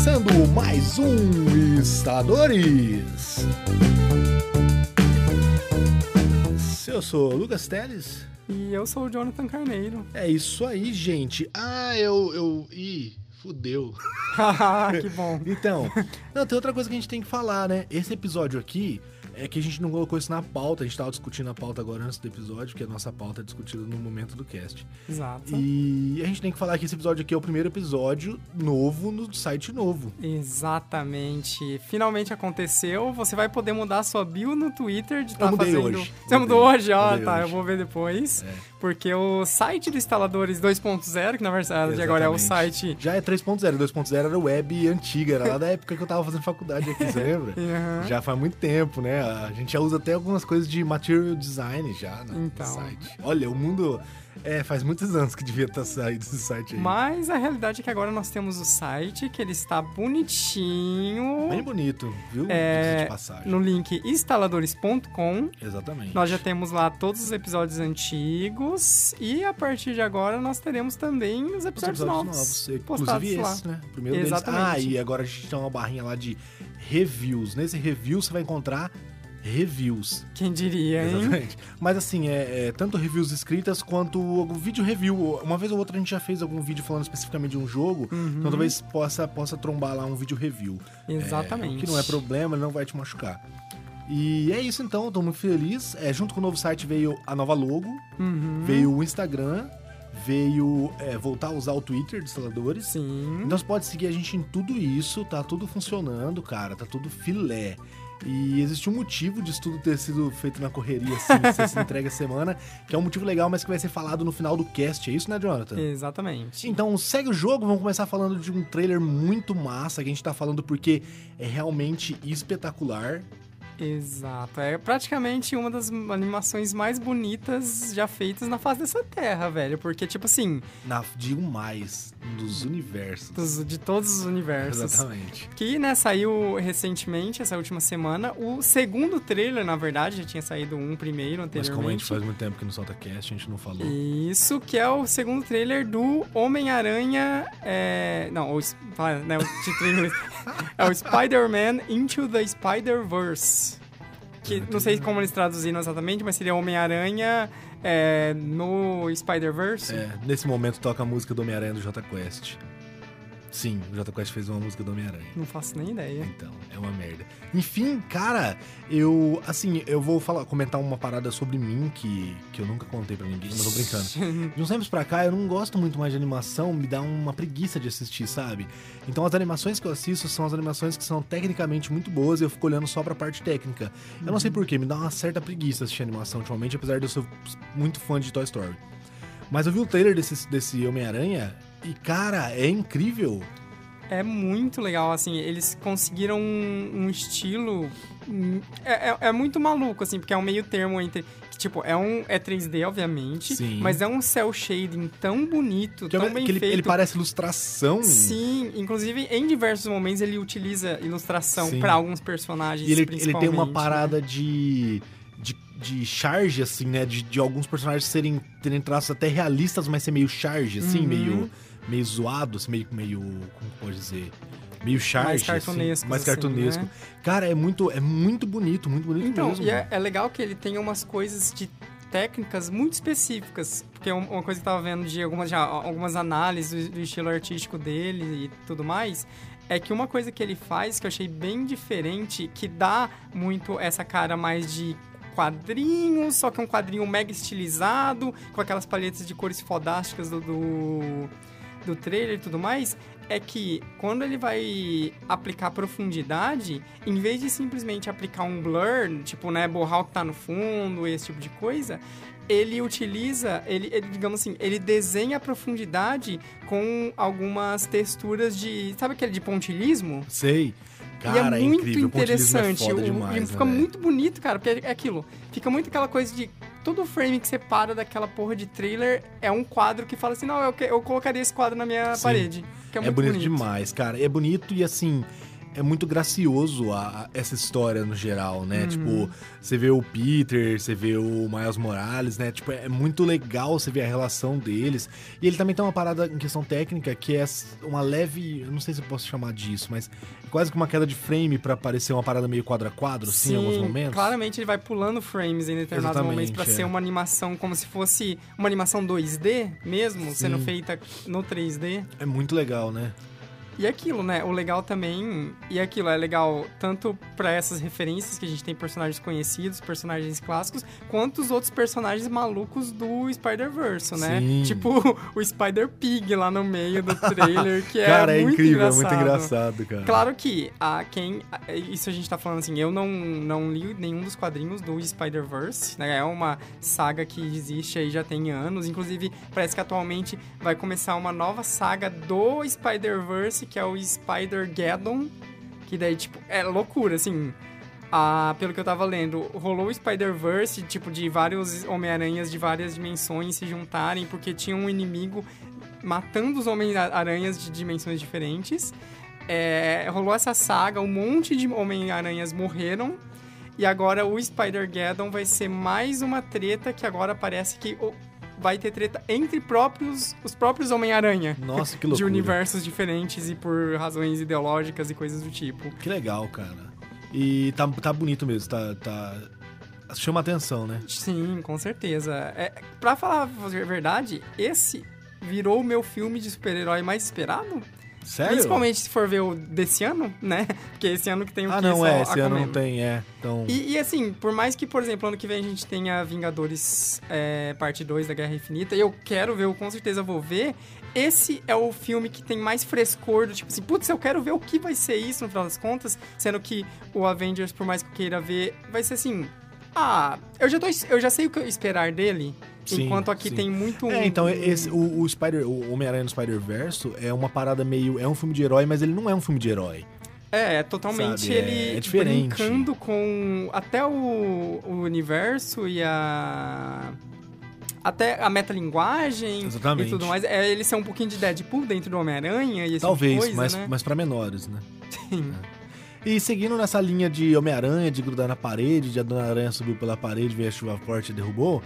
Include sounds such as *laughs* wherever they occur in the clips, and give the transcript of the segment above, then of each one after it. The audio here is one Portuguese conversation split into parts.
começando mais um Instaladores. Eu sou o Lucas Teles. E eu sou o Jonathan Carneiro. É isso aí, gente. Ah, eu. eu... Ih, fudeu. *laughs* que bom. Então, não, tem outra coisa que a gente tem que falar, né? Esse episódio aqui é que a gente não colocou isso na pauta. A gente tava discutindo a pauta agora antes do episódio, porque a nossa pauta é discutida no momento do cast. Exato. E a gente tem que falar que esse episódio aqui é o primeiro episódio novo no site novo. Exatamente. Finalmente aconteceu. Você vai poder mudar sua bio no Twitter de estar mudei fazendo. hoje. Você mudou hoje? Ó, Mudei tá. hoje. Eu vou ver depois. É. Porque o site do Instaladores 2.0, que na verdade agora é o site. Já é 3.0. 2.0 era web antiga, era lá da época que eu tava fazendo faculdade aqui, você lembra? *laughs* Aham. Já faz muito tempo, né? A gente já usa até algumas coisas de material design já no Então. site. Olha, o mundo é, faz muitos anos que devia estar saído desse site aí. Mas a realidade é que agora nós temos o site, que ele está bonitinho. Bem bonito, viu? É. No link instaladores.com. Exatamente. Nós já temos lá todos os episódios antigos e a partir de agora nós teremos também os Os episódios, episódios novos, novos, postados inclusive lá. esse, né? O primeiro Exatamente. deles. Ah, e agora a gente tem uma barrinha lá de reviews. Nesse review você vai encontrar reviews. Quem diria, hein? Exatamente. Mas assim, é, é tanto reviews escritas quanto algum vídeo review. Uma vez ou outra a gente já fez algum vídeo falando especificamente de um jogo, Uhum. então talvez possa, possa trombar lá um vídeo review. Exatamente. É, o que não é problema, ele não vai te machucar. E é isso então, tô muito feliz. É, junto com o novo site veio a nova logo, Uhum. veio o Instagram, veio é, voltar a usar o Twitter de instaladores. Sim. Então você pode seguir a gente em tudo isso, tá tudo funcionando, cara, tá tudo filé. E existe um motivo disso tudo ter sido feito na correria, assim, ser *laughs* se entrega a semana, que é um motivo legal, mas que vai ser falado no final do cast, é isso, né, Jonathan? Exatamente. Então segue o jogo, vamos começar falando de um trailer muito massa, que a gente tá falando porque é realmente espetacular. Exato. É praticamente uma das animações mais bonitas já feitas na face dessa terra, velho. Porque, tipo assim, Na, digo mais, dos universos. dos- de todos os universos. Exatamente. Que, né, saiu recentemente, essa última semana. O segundo trailer, na verdade, já tinha saído um primeiro Mas anteriormente. como a gente faz muito tempo que não solta cast, a gente não falou. Isso, que é o segundo trailer do Homem-Aranha. É... Não, o, né, o *laughs* é o Spider-Man Into the Spider-Verse. Que não sei como eles traduziram exatamente, mas seria Homem-Aranha é, no Spider-Verse. É, nesse momento toca a música do Homem-Aranha do Jota Quest. Sim, o Jota Quest fez uma música do Homem-Aranha. Não faço nem ideia. Então, é uma merda. Enfim, cara, eu. Assim, eu vou falar, comentar uma parada sobre mim que, que eu nunca contei pra ninguém, mas tô brincando. De uns tempos pra cá, eu não gosto muito mais de animação, me dá uma preguiça de assistir, sabe? Então, as animações que eu assisto são as animações que são tecnicamente muito boas e eu fico olhando só pra parte técnica. Eu não sei porquê, me dá uma certa preguiça assistir animação ultimamente, apesar de eu ser muito fã de Toy Story. Mas eu vi o trailer desse, desse Homem-Aranha e, cara, é incrível. É muito legal, assim, eles conseguiram um, um estilo. hum, É, é- é muito maluco, assim, porque é um meio termo entre. Que, tipo, é um. É 3D, obviamente. Sim. Mas é um cel shading tão bonito, Que, é- tão bem que ele, feito. ele parece ilustração. Sim, inclusive em diversos momentos ele utiliza ilustração pra alguns personagens. E ele, ele tem uma né? parada de, de, de charge, assim, né? De, de alguns personagens serem, terem traços até realistas, mas ser meio charge, assim, Uhum. meio, meio zoado, assim, meio, meio. Como pode dizer? Meio charge. Mais assim, cartunescos, mais assim, cartunesco. né? Cara, é muito, é muito bonito, muito bonito Então, mesmo. e é, é legal que ele tenha umas coisas de técnicas muito específicas. Porque um- uma coisa que eu tava vendo de algumas, já, algumas análises do, do estilo artístico dele e tudo mais. É que uma coisa que ele faz que eu achei bem diferente, que dá muito essa cara mais de quadrinhos, só que é um quadrinho mega estilizado, com aquelas palhetas de cores fodásticas do, do, do trailer e tudo mais, é que quando ele vai aplicar profundidade, em vez de simplesmente aplicar um blur, tipo, né, borrar o que tá no fundo, esse tipo de coisa, ele utiliza, ele, ele, digamos assim, ele desenha a profundidade com algumas texturas de, sabe aquele de pontilhismo? Sei. Cara, e é muito incrível. o pontilhismo é interessante. foda o- demais, e né, fica velho? muito bonito, cara, porque é aquilo. Fica muito aquela coisa de. Todo frame que você para daquela porra de trailer é um quadro que fala assim: não, eu, que- eu colocaria esse quadro na minha Sim. parede. É, É muito bonito, demais, cara. É bonito e assim. É muito gracioso a, a essa história no geral, Uhum. né? Tipo, você vê o Peter, você vê o Miles Morales, né? Tipo, é muito legal você ver a relação deles. E ele também tem uma parada em questão técnica que é uma leve, eu não sei se eu posso chamar disso, mas quase que uma queda de frame pra parecer uma parada meio quadro a quadro, assim, em alguns momentos. Claramente ele vai pulando frames em determinados Exatamente, momentos pra é. ser uma animação como se fosse uma animação 2D mesmo, sendo Sim. feita no 3D. É muito legal, né? E aquilo, né? O legal também. E aquilo é legal tanto pra essas referências que a gente tem personagens conhecidos, personagens clássicos, quanto os outros personagens malucos do Spider-Verse, né? Sim. Tipo *laughs* o Spider-Pig lá no meio do trailer, que cara, é, é muito incrível, engraçado. é muito engraçado, cara. Claro que a quem. Isso a gente tá falando assim, eu não, não li nenhum dos quadrinhos do Spider-Verse, né? É uma saga que existe aí já tem anos. Inclusive, parece que atualmente vai começar uma nova saga do Spider-Verse, que é o Spider-Geddon. Que daí, tipo, é loucura, assim. Ah, pelo que eu tava lendo, rolou o Spider-Verse, tipo, de vários Homem-Aranhas de várias dimensões se juntarem, porque tinha um inimigo matando os Homem-Aranhas de dimensões diferentes. É, rolou essa saga, um monte de Homem-Aranhas morreram. E agora o Spider-Geddon vai ser mais uma treta que agora parece que vai ter treta entre próprios, os próprios Homem-Aranha. Nossa, que *laughs* De loucura. universos diferentes e por razões ideológicas e coisas do tipo. Que legal, cara. E tá, tá bonito mesmo, tá, tá... Chama atenção, né? Sim, com certeza. É, pra falar a verdade, esse virou o meu filme de super-herói mais esperado. Sério? Principalmente se for ver o desse ano, né? Porque esse ano que tem o Ah, não, é, esse ano não tem, é. Então, E, e, assim, por mais que, por exemplo, ano que vem a gente tenha Vingadores é, parte 2 da Guerra Infinita, e eu quero ver, eu com certeza vou ver, esse é o filme que tem mais frescor do tipo assim, putz, eu quero ver o que vai ser isso no final das contas, sendo que o Avengers, por mais que eu queira ver, vai ser assim, ah, eu já, tô, eu já sei o que eu esperar dele, Sim, enquanto aqui sim. tem muito... É, então esse, o, o Spider, o Homem-Aranha no Spider-Verse é uma parada meio. É um filme de herói, mas ele não é um filme de herói. É, é totalmente Sabe, é- ele é diferente. brincando com até o, o universo e a até a metalinguagem Exatamente. e tudo mais. É ele ser um pouquinho de Deadpool dentro do Homem-Aranha e esse Talvez, tipo de coisa, mas, né? mas pra menores, né? Sim. E seguindo nessa linha de Homem-Aranha, de grudar na parede, de a Dona Aranha subiu pela parede, veio a chuva forte e derrubou.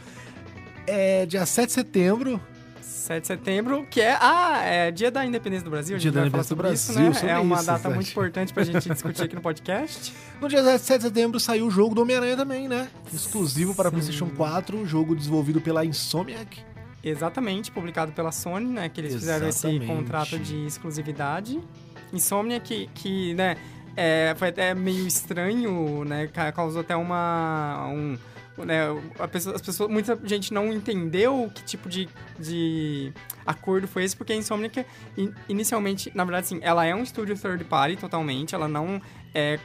É dia 7 de setembro. 7 de setembro, que é, ah, é dia da independência do Brasil, Dia da Independência do sobre isso, Brasil, né? É uma isso, data Sati. muito importante pra gente discutir aqui no *laughs* podcast. No dia 7 de setembro saiu o jogo do Homem-Aranha também, né? Exclusivo para Sim. PlayStation 4, jogo desenvolvido pela Insomniac. Exatamente, publicado pela Sony, né? Que eles fizeram esse Exatamente. contrato de exclusividade. Insomnia, que, que né, é, foi até meio estranho, né? ca- Causou até uma. Um, né, a pessoa- as pessoas, muita gente não entendeu que tipo de, de acordo foi esse, porque a Insomnia, in- inicialmente, na verdade, sim, ela é um estúdio third party totalmente, ela não é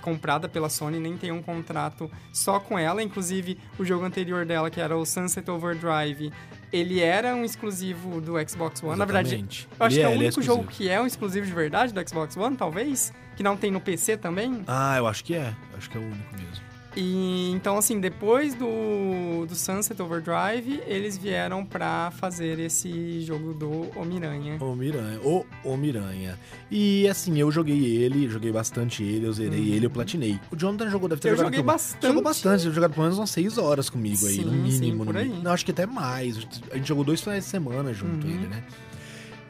comprada pela Sony, nem tem um contrato só com ela. Inclusive, o jogo anterior dela, que era o Sunset Overdrive, ele era um exclusivo do Xbox One. Na verdade, Exatamente. eu acho Ele que é, o ele único jogo que é um exclusivo de verdade do Xbox One, talvez. Que não tem no PC também. Ah, eu acho que é. Acho que é o único mesmo. E então, assim, depois do, do Sunset Overdrive, eles vieram pra fazer esse jogo do Homem-Aranha. Homem-Aranha. O Homem-Aranha. E assim, eu joguei ele, joguei bastante ele, eu zerei ele, eu platinei. O Jonathan jogou, deve ter Uhum. Eu jogado joguei comigo. bastante. Jogou bastante, ter jogado pelo menos umas 6 horas comigo aí, no Sim, sim, mínimo. por no aí. mínimo. Não, acho que até mais. A gente jogou dois finais de semana junto, Uhum. ele, né?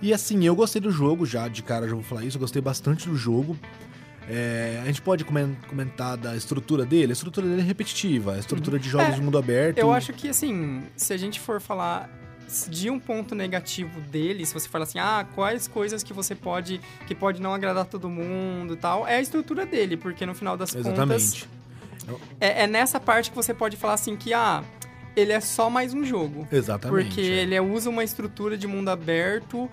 E assim, eu gostei do jogo já, de cara já vou falar isso, eu gostei bastante do jogo. É, a gente pode comen- comentar da estrutura dele? A estrutura dele é repetitiva, a estrutura de jogos É, de mundo aberto. Eu acho que, assim, se a gente for falar de um ponto negativo dele, se você falar assim, ah, quais coisas que você pode, que pode não agradar todo mundo e tal, é a estrutura dele, porque no final das contas, Exatamente. é, é nessa parte que você pode falar assim que, ah, ele é só mais um jogo. Exatamente. Porque é. ele usa uma estrutura de mundo aberto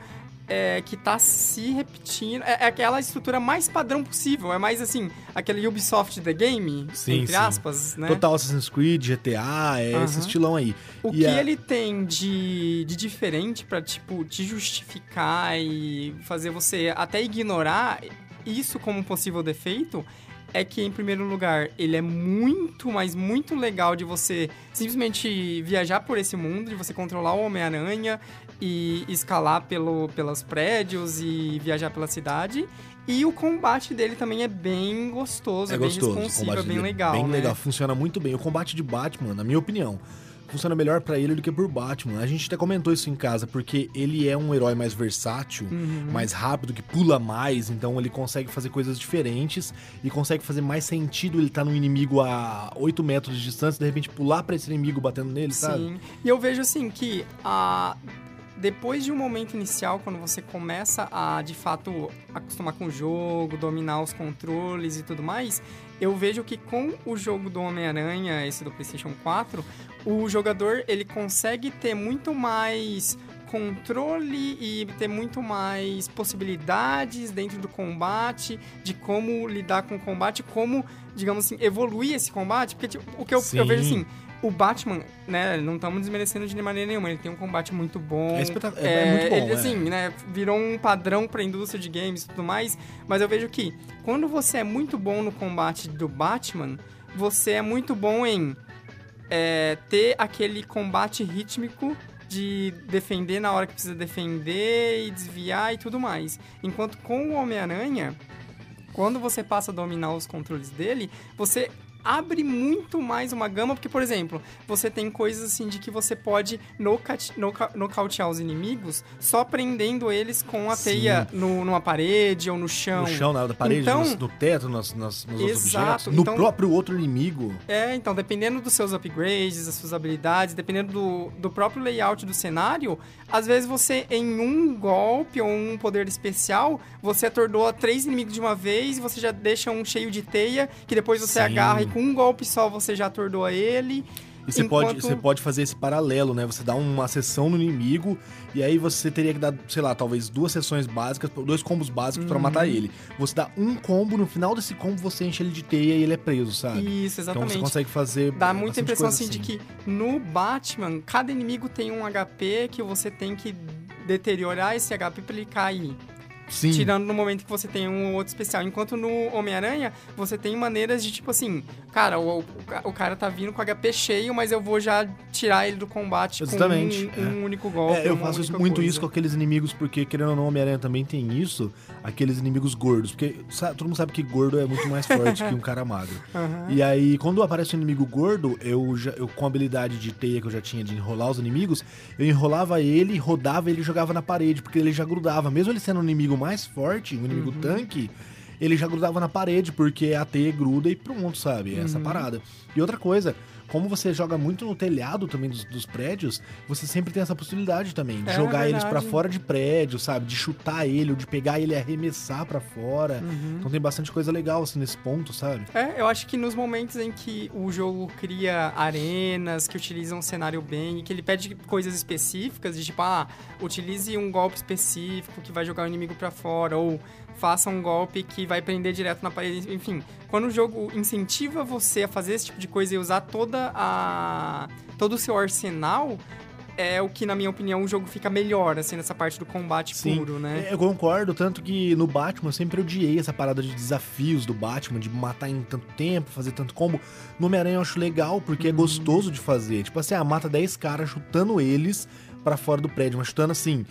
é, que tá se repetindo. É, é aquela estrutura mais padrão possível. É mais assim, aquele Ubisoft The Game, Sim, entre sim. aspas, né? Total Assassin's Creed, GTA, é esse estilão aí. O E que a- ele tem de, de diferente pra, tipo, te justificar e fazer você até ignorar isso como um possível defeito é que, em primeiro lugar, ele é muito, mas muito legal de você simplesmente viajar por esse mundo, de você controlar o Homem-Aranha e escalar pelo, pelos prédios e viajar pela cidade. E o combate dele também é bem gostoso, é, É bem gostoso. responsivo, é bem dele legal. Bem né? legal, funciona muito bem. O combate de Batman, na minha opinião, funciona melhor pra ele do que por Batman. A gente até comentou isso em casa, porque ele é um herói mais versátil, Uhum. mais rápido, que pula mais, então ele consegue fazer coisas diferentes e consegue fazer mais sentido ele estar num inimigo a 8 metros de distância e de repente pular pra esse inimigo batendo nele, sabe? Sim. E eu vejo assim que a depois de um momento inicial, quando você começa a de fato acostumar com o jogo, dominar os controles e tudo mais, eu vejo que com o jogo do Homem-Aranha, esse do PlayStation 4, o jogador ele consegue ter muito mais controle e ter muito mais possibilidades dentro do combate, de como lidar com o combate, como, digamos assim, evoluir esse combate, porque tipo, o que eu, eu vejo assim, o Batman, né, não estamos desmerecendo de maneira nenhuma, ele tem um combate muito bom. É espetac- é- é muito bom, Ele, é. assim, né, virou um padrão pra indústria de games e tudo mais, mas eu vejo que quando você é muito bom no combate do Batman, você é muito bom em é, ter aquele combate rítmico de defender na hora que precisa defender e desviar e tudo mais. Enquanto com o Homem-Aranha, quando você passa a dominar os controles dele, você abre muito mais uma gama, porque, por exemplo, você tem coisas assim de que você pode nocate- noca- nocautear os inimigos só prendendo eles com a Sim. teia no, numa parede ou no chão. No chão, na parede, Então- no, no teto, nos, nos, nos outros Exato, objetos, no então- próprio outro inimigo. É, então, dependendo dos seus upgrades, das suas habilidades, dependendo do, do próprio layout do cenário, às vezes você, em um golpe ou um poder especial, você atordoa três inimigos de uma vez e você já deixa um cheio de teia, que depois você Sim. agarra e com um golpe só você já atordoa ele. E você, Enquanto- pode, você pode fazer esse paralelo, né? Você dá uma sessão no inimigo e aí você teria que dar, sei lá, talvez duas sessões básicas, dois combos básicos Uhum. matar ele. Você dá um combo, no final desse combo você enche ele de teia e ele é preso, sabe? Isso, Então exatamente. você consegue fazer. Dá muita impressão coisa assim, de que no Batman, cada inimigo tem um HP que você tem que deteriorar esse HP pra ele cair. Sim. Tirando no momento que você tem um outro especial. Enquanto no Homem-Aranha, você tem maneiras de tipo assim, cara, o, o, o cara tá vindo com HP cheio, mas eu vou já tirar ele do combate Exatamente, com um, um único golpe. É, eu faço muito coisa. isso com aqueles inimigos, porque querendo ou não, Homem-Aranha também tem isso, aqueles inimigos gordos. Porque sa- todo mundo sabe que gordo é muito mais forte que um cara magro. *laughs* Aham. E aí, quando aparece um inimigo gordo, eu, já, eu com a habilidade de teia que eu já tinha de enrolar os inimigos, eu enrolava ele, rodava ele e jogava na parede, porque ele já grudava. Mesmo ele sendo um inimigo mais forte, um inimigo tanque, ele já grudava na parede, porque a teia gruda e pronto, sabe? É Essa parada. E outra coisa, como você joga muito no telhado também dos, dos prédios, você sempre tem essa possibilidade também de É jogar eles pra verdade. fora de prédio, sabe? De chutar ele, ou de pegar ele e arremessar pra fora. Uhum. Então tem bastante coisa legal assim nesse ponto, sabe? É, eu acho que nos momentos em que o jogo cria arenas, que utilizam um cenário bem, que ele pede coisas específicas, de tipo, ah, utilize um golpe específico que vai jogar o inimigo pra fora, ou faça um golpe que vai prender direto na parede, enfim. Quando o jogo incentiva você a fazer esse tipo de coisa e usar toda a todo o seu arsenal, é o que, na minha opinião, o jogo fica melhor, assim, nessa parte do combate Sim. puro, né? É, Eu concordo, tanto que no Batman eu sempre odiei essa parada de desafios do Batman, de matar em tanto tempo, fazer tanto combo. No Homem-Aranha eu acho legal, porque é Uhum. gostoso de fazer. Tipo assim, ah, mata 10 caras chutando eles pra fora do prédio, mas chutando assim,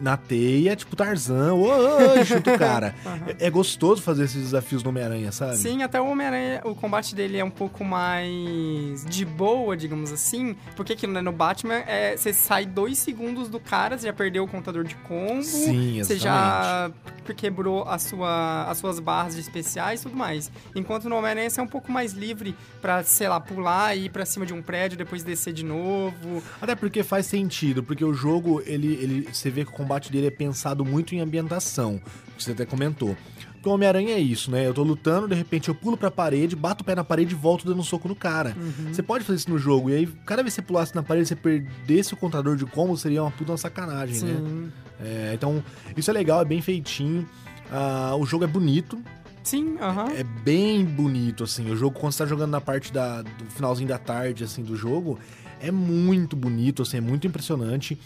na- teia, tipo Tarzan, oi, chuta o *laughs* cara. é, é gostoso fazer esses desafios no Homem-Aranha, sabe? Sim, até o Homem-Aranha, o combate dele é um pouco mais de boa, digamos assim. Porque aqui né, no Batman, é, você sai dois segundos do cara, você já perdeu o contador de combo. Sim, Você exatamente. já quebrou a sua, as suas barras de especiais e tudo mais. Enquanto no Homem-Aranha você é um pouco mais livre pra, sei lá, pular e ir pra cima de um prédio, depois descer de novo. Até porque faz sentido, porque o jogo, ele, ele, você vê que o combate dele é pensado muito em ambientação, que você até comentou. Porque o Homem-Aranha é isso, né? Eu tô lutando, de repente eu pulo pra parede, bato o pé na parede e volto dando um soco no cara. Você pode fazer isso no jogo, e aí cada vez que você pulasse na parede, você perdesse o contador de combo, seria uma puta uma sacanagem, né? Sim. É, então, isso é legal, é bem feitinho. Ah, o jogo é bonito, Sim, aham. é bem bonito, assim. O jogo, quando você tá jogando na parte da, do finalzinho da tarde, assim, do jogo, é muito bonito, assim, é muito impressionante.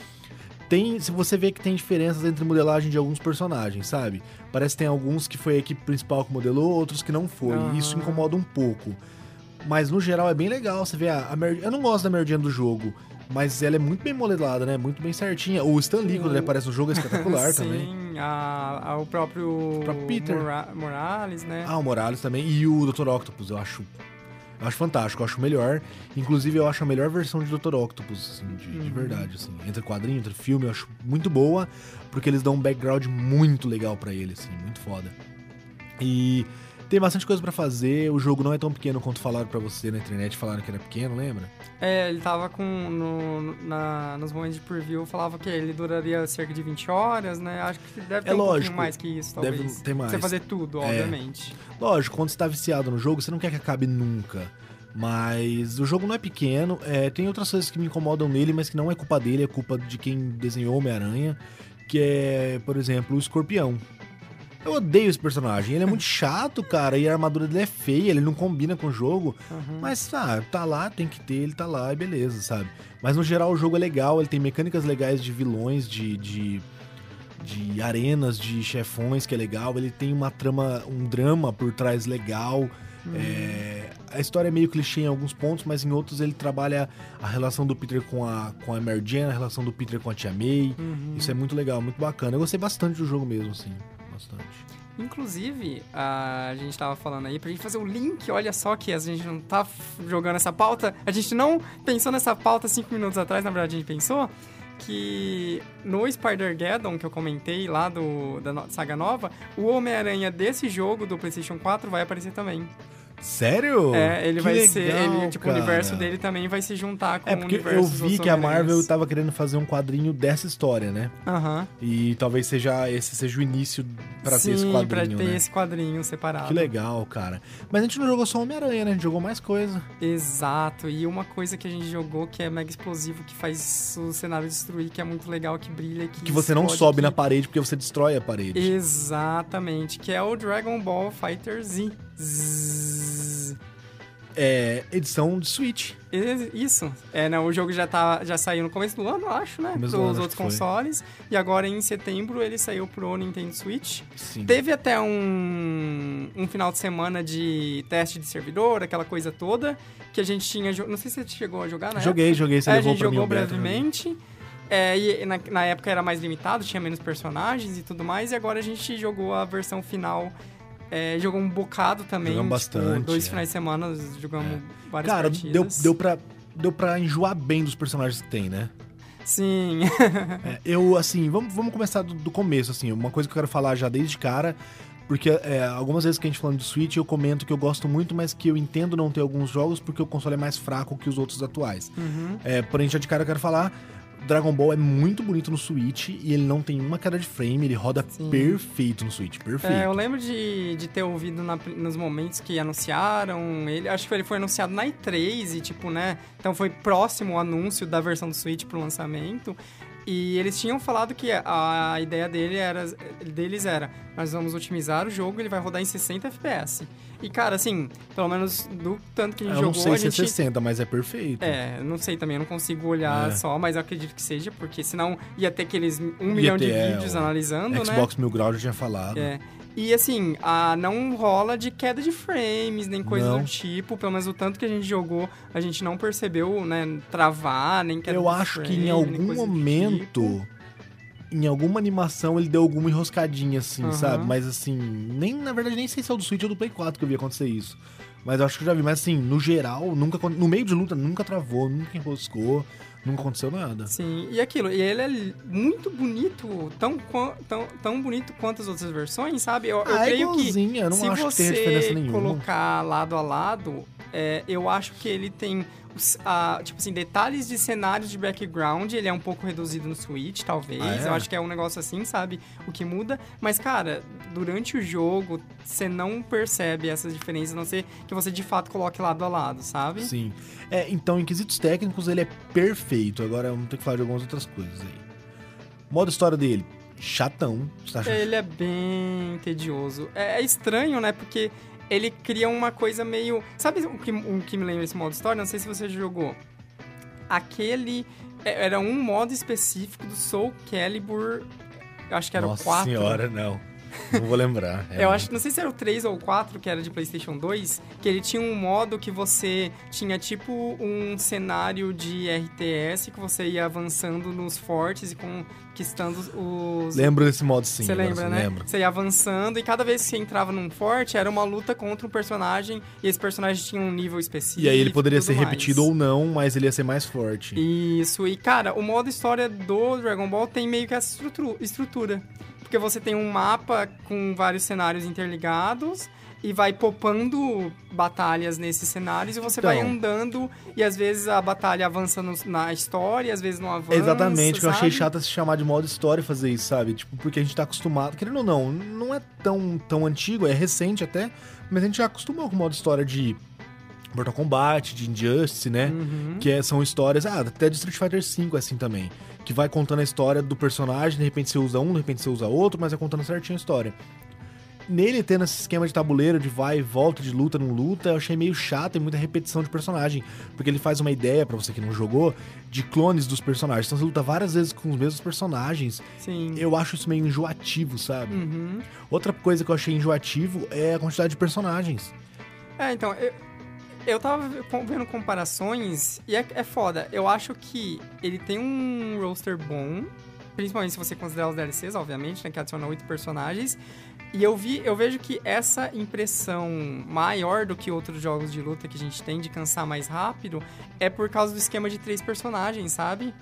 Tem, se você vê que tem diferenças entre modelagem de alguns personagens, sabe? Parece que tem alguns que foi a equipe principal que modelou, outros que não foi. E isso incomoda um pouco. Mas no geral é bem legal. Você vê a, a Mary- Eu não gosto da Jane do jogo. mas ela é muito bem modelada, né? Muito bem certinha. O Stan Lee, quando ele aparece no jogo, é espetacular *laughs* também. Sim, a, a- o próprio, O próprio Peter. Mora- Morales, né? Ah, o Morales também. E o Dr. Octopus, eu acho. Eu acho fantástico, eu acho melhor. Inclusive, eu acho a melhor versão de Dr. Octopus, assim, de, de verdade, assim. Entre quadrinho, entre filme, eu acho muito boa, porque eles dão um background muito legal pra ele, assim, muito foda. E tem bastante coisa pra fazer, o jogo não é tão pequeno quanto falaram pra você na internet, falaram que era pequeno, lembra? É, ele tava com. No, na, nos momentos de preview, falava que ele duraria cerca de 20 horas, né? Acho que deve ter É um lógico, mais que isso, deve talvez. ter mais. Você fazer tudo, É. obviamente. Lógico, quando você tá viciado no jogo, você não quer que acabe nunca. Mas o jogo não é pequeno, é, tem outras coisas que me incomodam nele, mas que não é culpa dele, é culpa de quem desenhou Homem-Aranha, que é, por exemplo, o Escorpião. Eu odeio esse personagem, ele é muito *laughs* chato, cara, e a armadura dele é feia, ele não combina com o jogo, Uhum. mas ah, tá lá, tem que ter, ele tá lá e beleza, sabe? Mas no geral o jogo é legal, ele tem mecânicas legais de vilões, de, de, de arenas, de chefões que é legal, ele tem uma trama, um drama por trás legal. É, a história é meio clichê em alguns pontos, mas em outros ele trabalha a relação do Peter com a, com a Mary Jane, a relação do Peter com a Tia May. Uhum. Isso é muito legal, muito bacana. Eu gostei bastante do jogo mesmo, assim. Bastante. Inclusive, a gente tava falando aí pra gente fazer o link, olha só que a gente não tá jogando essa pauta, a gente não pensou nessa pauta cinco minutos atrás, na verdade a gente pensou que no Spider-Geddon, que eu comentei lá do, da saga nova, o Homem-Aranha desse jogo do PlayStation 4 vai aparecer também. Sério? é, ele Que vai legal, ser, ele, tipo, o universo cara. dele também vai se juntar com É o porque universo eu vi que a Marvel Homem-Aranhas. tava querendo fazer um quadrinho dessa história, né? Aham. E talvez seja esse seja o início pra ter esse quadrinho, pra ter né? esse quadrinho separado. Que legal, cara. Mas a gente não jogou só Homem-Aranha, né? A gente jogou mais coisa. Exato, e uma coisa que a gente jogou que é mega explosivo, que faz o cenário destruir, que é muito legal, que brilha, que Que você não sobe que- na parede porque você destrói a parede. Exatamente, que é o Dragon Ball Fighter Z. Zzz. É edição de Switch. E- Isso. É, não, o jogo já, tá, já saiu no começo do ano, eu acho, né? Para os outros consoles. E agora em setembro ele saiu pro Nintendo Switch. Sim. Teve até um, um final de semana de teste de servidor, aquela coisa toda, que a gente tinha. Não sei se você chegou a jogar, né? Joguei, joguei. Você É, a levou gente pra mim jogou né? brevemente. É, e na, na época era mais limitado, tinha menos personagens e tudo mais. E agora a gente jogou a versão final. É, jogou um bocado também. Jogamos tipo, bastante, Dois é. finais de semana, jogamos várias Cara, partidas. deu, deu, pra, deu pra enjoar bem dos personagens que tem, né? Sim. *laughs* É, eu, assim, vamos, vamos começar do, do começo, assim. Uma coisa que eu quero falar já desde cara, porque é, algumas vezes que a gente falando de Switch, eu comento que eu gosto muito, mas que eu entendo não ter alguns jogos porque o console é mais fraco que os outros atuais. Uhum. É, porém, já de cara eu quero falar. Dragon Ball é muito bonito no Switch e ele não tem uma queda de frame, ele roda Sim. perfeito no Switch, perfeito. É, eu lembro de, de ter ouvido na- nos momentos que anunciaram ele. Acho que ele foi anunciado na E3 e, tipo, né? Então foi próximo o anúncio da versão do Switch pro lançamento. E eles tinham falado que a, a ideia dele era, deles era: nós vamos otimizar o jogo, ele vai rodar em 60 FPS. E, cara, assim, pelo menos do tanto que a eu gente não jogou, sei a se é gente. 60, mas é perfeito. É, não sei também, eu não consigo olhar É. só, mas eu acredito que seja, porque senão ia ter aqueles um milhão de é, vídeos analisando, né? Xbox Mil Grau já tinha falado. É. E assim, a, não rola de queda de frames, nem coisa Não. do tipo. Pelo menos o tanto que a gente jogou, a gente não percebeu, né, travar, nem queda Eu acho que frame, em nem algum momento, tipo. Em alguma animação, ele deu alguma enroscadinha, assim, Aham. sabe? Mas assim, nem na verdade nem sei se é o do Switch ou do Play 4 que eu vi acontecer isso. Mas eu acho que eu já vi. Mas assim, no geral, nunca no meio de luta, nunca travou, nunca enroscou, nunca aconteceu nada. Sim, e aquilo, e ele é muito bonito, tão, tão, tão bonito quanto as outras versões, sabe? Eu, eu ah, é creio que eu não se acho que você tenha diferença nenhuma. colocar lado a lado, é, eu acho que ele tem, a- tipo assim, detalhes de cenários de background, ele é um pouco reduzido no Switch, talvez. Ah, é? Eu acho que é um negócio assim, sabe? O que muda. Mas, cara, durante o jogo, você não percebe essas diferenças, a não ser que você de fato coloque lado a lado, sabe? Sim. É, então, em quesitos técnicos, ele é perfeito. Agora, vamos ter que falar de algumas outras coisas aí. Modo história dele, chatão. Você tá achando Ele é bem tedioso. É, é estranho, né? Porque ele cria uma coisa meio. Sabe o que, o que me lembra esse modo história? Não sei se você jogou. Aquele. é, Era um modo específico do Soul Calibur. Acho que era Nossa o 4. senhora, não. Não vou lembrar. É eu acho, não sei se era o 3 ou o 4, que era de PlayStation 2, que ele tinha um modo que você tinha tipo um cenário de RTS que você ia avançando nos fortes e conquistando os. Lembro desse modo sim. Você lembra, né? Lembro. Você ia avançando e cada vez que você entrava num forte era uma luta contra um personagem e esse personagem tinha um nível específico. E aí ele poderia ser mais. repetido ou não, mas ele ia ser mais forte. Isso, e cara, o modo história do Dragon Ball tem meio que essa estrutura porque você tem um mapa com vários cenários interligados e vai popando batalhas nesses cenários e você então, vai andando e às vezes a batalha avança no, na história, às vezes não avança. Exatamente, que eu achei chato se chamar de modo história fazer isso, sabe? Tipo, porque a gente tá acostumado, querendo ou não, não é tão, tão antigo, é recente até, mas a gente já acostumou com o modo história de Mortal Kombat, de Injustice, né? Uhum. Que é, são histórias, ah, até de Street Fighter V é assim também que vai contando a história do personagem, de repente você usa um, de repente você usa outro, mas é contando certinho a história. Nele tendo esse esquema de tabuleiro, de vai e volta, de luta, não luta, eu achei meio chato e muita repetição de personagem. Porque ele faz uma ideia, para você que não jogou, de clones dos personagens. Então você luta várias vezes com os mesmos personagens. Sim. Eu acho isso meio enjoativo, sabe? Uhum. Outra coisa que eu achei enjoativo é a quantidade de personagens. É, então, eu, eu tava vendo comparações e é, é foda. Eu acho que ele tem um roster bom, principalmente se você considerar os DLCs, obviamente, né, que adiciona oito personagens. E eu vi, eu vejo que essa impressão maior do que outros jogos de luta que a gente tem de cansar mais rápido é por causa do esquema de três personagens, sabe?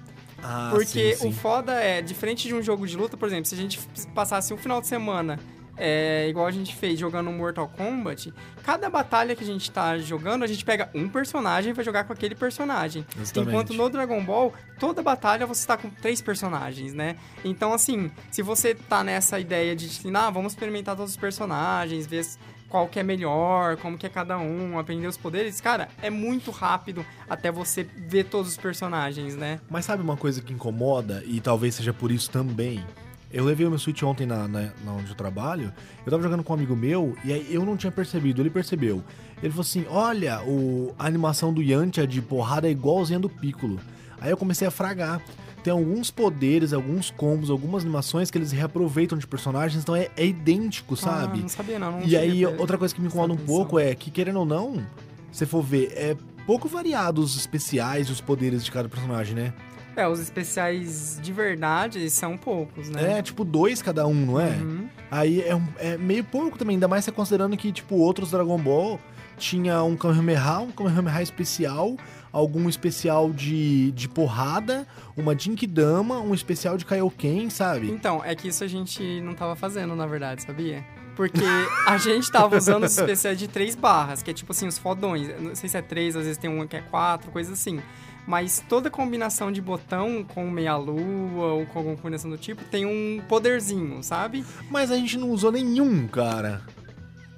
Ah, Porque sim, sim. o foda é, diferente de um jogo de luta, por exemplo, se a gente passasse um final de semana é, igual a gente fez jogando Mortal Kombat, cada batalha que a gente tá jogando, a gente pega um personagem e vai jogar com aquele personagem. Enquanto no Dragon Ball, toda batalha você tá com três personagens, né? Então, assim, se você tá nessa ideia de, assim, ah, vamos experimentar todos os personagens, ver qual que é melhor, como que é cada um, aprender os poderes, cara, é muito rápido até você ver todos os personagens, né? Mas sabe uma coisa que incomoda, e talvez seja por isso também, eu levei o meu Switch ontem na, na, na, onde eu trabalho. Eu tava jogando com um amigo meu e aí eu não tinha percebido, ele percebeu. Ele falou assim: Olha, o, a animação do Yantia de porrada é igualzinha do Piccolo. Aí eu comecei a fragar. Tem alguns poderes, alguns combos, algumas animações que eles reaproveitam de personagens, então é, é idêntico, ah, sabe? Ah, não sabia, não. não e aí, outra coisa que me incomoda um pouco é que, querendo ou não, se for ver, é pouco variado os especiais e os poderes de cada personagem, né? É, os especiais de verdade são poucos, né? É, tipo dois cada um, não é? Uhum. Aí é, é, meio pouco também, ainda mais você considerando que, tipo, outros Dragon Ball tinha um Kamehameha, um Kamehameha especial, algum especial de, de porrada, uma Jinkidama, um especial de Kaioken, sabe? Então, é que isso a gente não tava fazendo, na verdade, sabia? Porque a gente tava usando os especiais de três barras, que é tipo assim, os fodões. Não sei se é três, às vezes tem um que é quatro, coisa assim. Mas toda combinação de botão com meia-lua ou com alguma combinação do tipo tem um poderzinho, sabe? Mas a gente não usou nenhum, cara.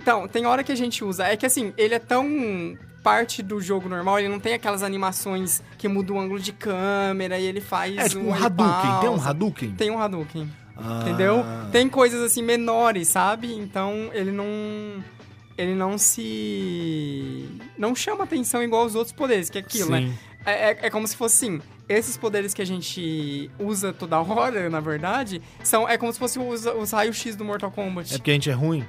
Então, tem hora que a gente usa. É que assim, ele é tão parte do jogo normal, ele não tem aquelas animações que muda o ângulo de câmera e ele faz é, tipo um, um Hadouken. Tem um Hadouken? Tem um Hadouken. Ah. Entendeu? Tem coisas assim menores, sabe? Então ele não ele não se não chama atenção igual os outros poderes, que é aquilo, né? Sim. né? É, é, é, como se fosse assim. Esses poderes que a gente usa toda hora, na verdade, são é como se fosse os, os raios-x do Mortal Kombat. É porque a gente é ruim?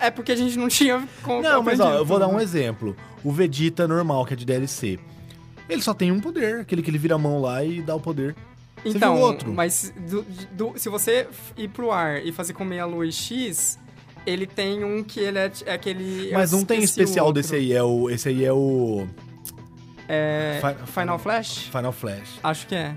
É porque a gente não tinha. Não, mas ó, eu vou dar um exemplo. O Vegeta normal, que é de DLC. Ele só tem um poder, aquele que ele vira a mão lá e dá o poder. Você então, outro. mas do, do, se você ir pro ar e fazer com meia lua X, ele tem um que ele é, é aquele. Mas não tem especial desse aí, é o. Esse aí é o. É, Final Flash? Final Flash. Acho que é.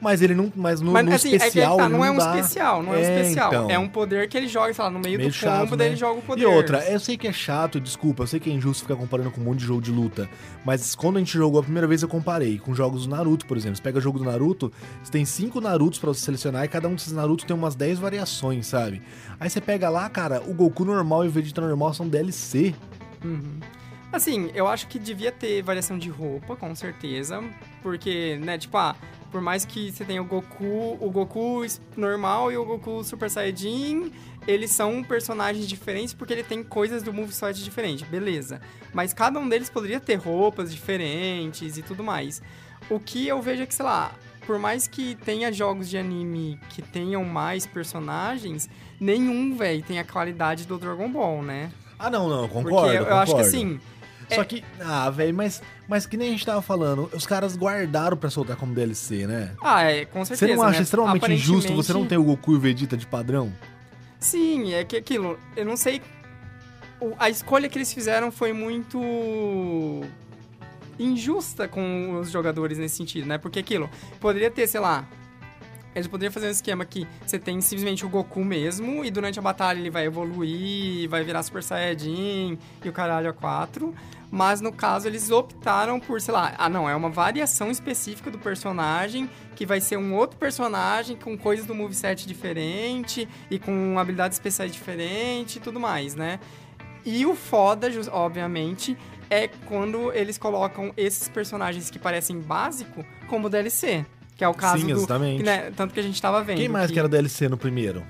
Mas ele não. Mas no, mas, no assim, especial. É tá, não, não, é um dá. especial, não é, é um especial. Então. É um poder que ele joga, sei lá, no meio, meio do chato, combo, né? daí ele joga o poder. E outra, eu sei que é chato, desculpa, eu sei que é injusto ficar comparando com um monte de jogo de luta. Mas quando a gente jogou a primeira vez, eu comparei com jogos do Naruto, por exemplo. Você pega o jogo do Naruto, você tem cinco Narutos pra você selecionar e cada um desses Narutos tem umas 10 variações, sabe? Aí você pega lá, cara, o Goku normal e o Vegeta normal são DLC. Uhum. Assim, eu acho que devia ter variação de roupa, com certeza. Porque, né, tipo, ah, por mais que você tenha o Goku, o Goku normal e o Goku Super Saiyajin, eles são personagens diferentes porque ele tem coisas do moveset diferente, beleza. Mas cada um deles poderia ter roupas diferentes e tudo mais. O que eu vejo é que, sei lá, por mais que tenha jogos de anime que tenham mais personagens, nenhum, velho, tem a qualidade do Dragon Ball, né? Ah, não, não, concordo. Porque eu, eu acho que concordo. Assim. Só é- que, ah, velho, mas, mas que nem a gente tava falando, os caras guardaram pra soltar como DLC, né? Ah, é, com certeza. Você não acha né? extremamente injusto você não Aparentemente- ter o Goku e o Vegeta de padrão? Sim, é que aquilo, eu não sei. A escolha que eles fizeram foi muito injusta com os jogadores nesse sentido, né? Porque aquilo, poderia ter, sei lá. Eles poderiam fazer um esquema que você tem simplesmente o Goku mesmo, e durante a batalha ele vai evoluir, vai virar Super Saiyajin e o caralho a 4. Mas no caso eles optaram por, sei lá, ah não, é uma variação específica do personagem, que vai ser um outro personagem com coisas do moveset diferente e com habilidades especiais diferentes e tudo mais, né? E o foda, obviamente, é quando eles colocam esses personagens que parecem básico como DLC. Que é o caso Sim, exatamente. que, né, tanto que a gente tava vendo. Quem mais que era DLC no primeiro?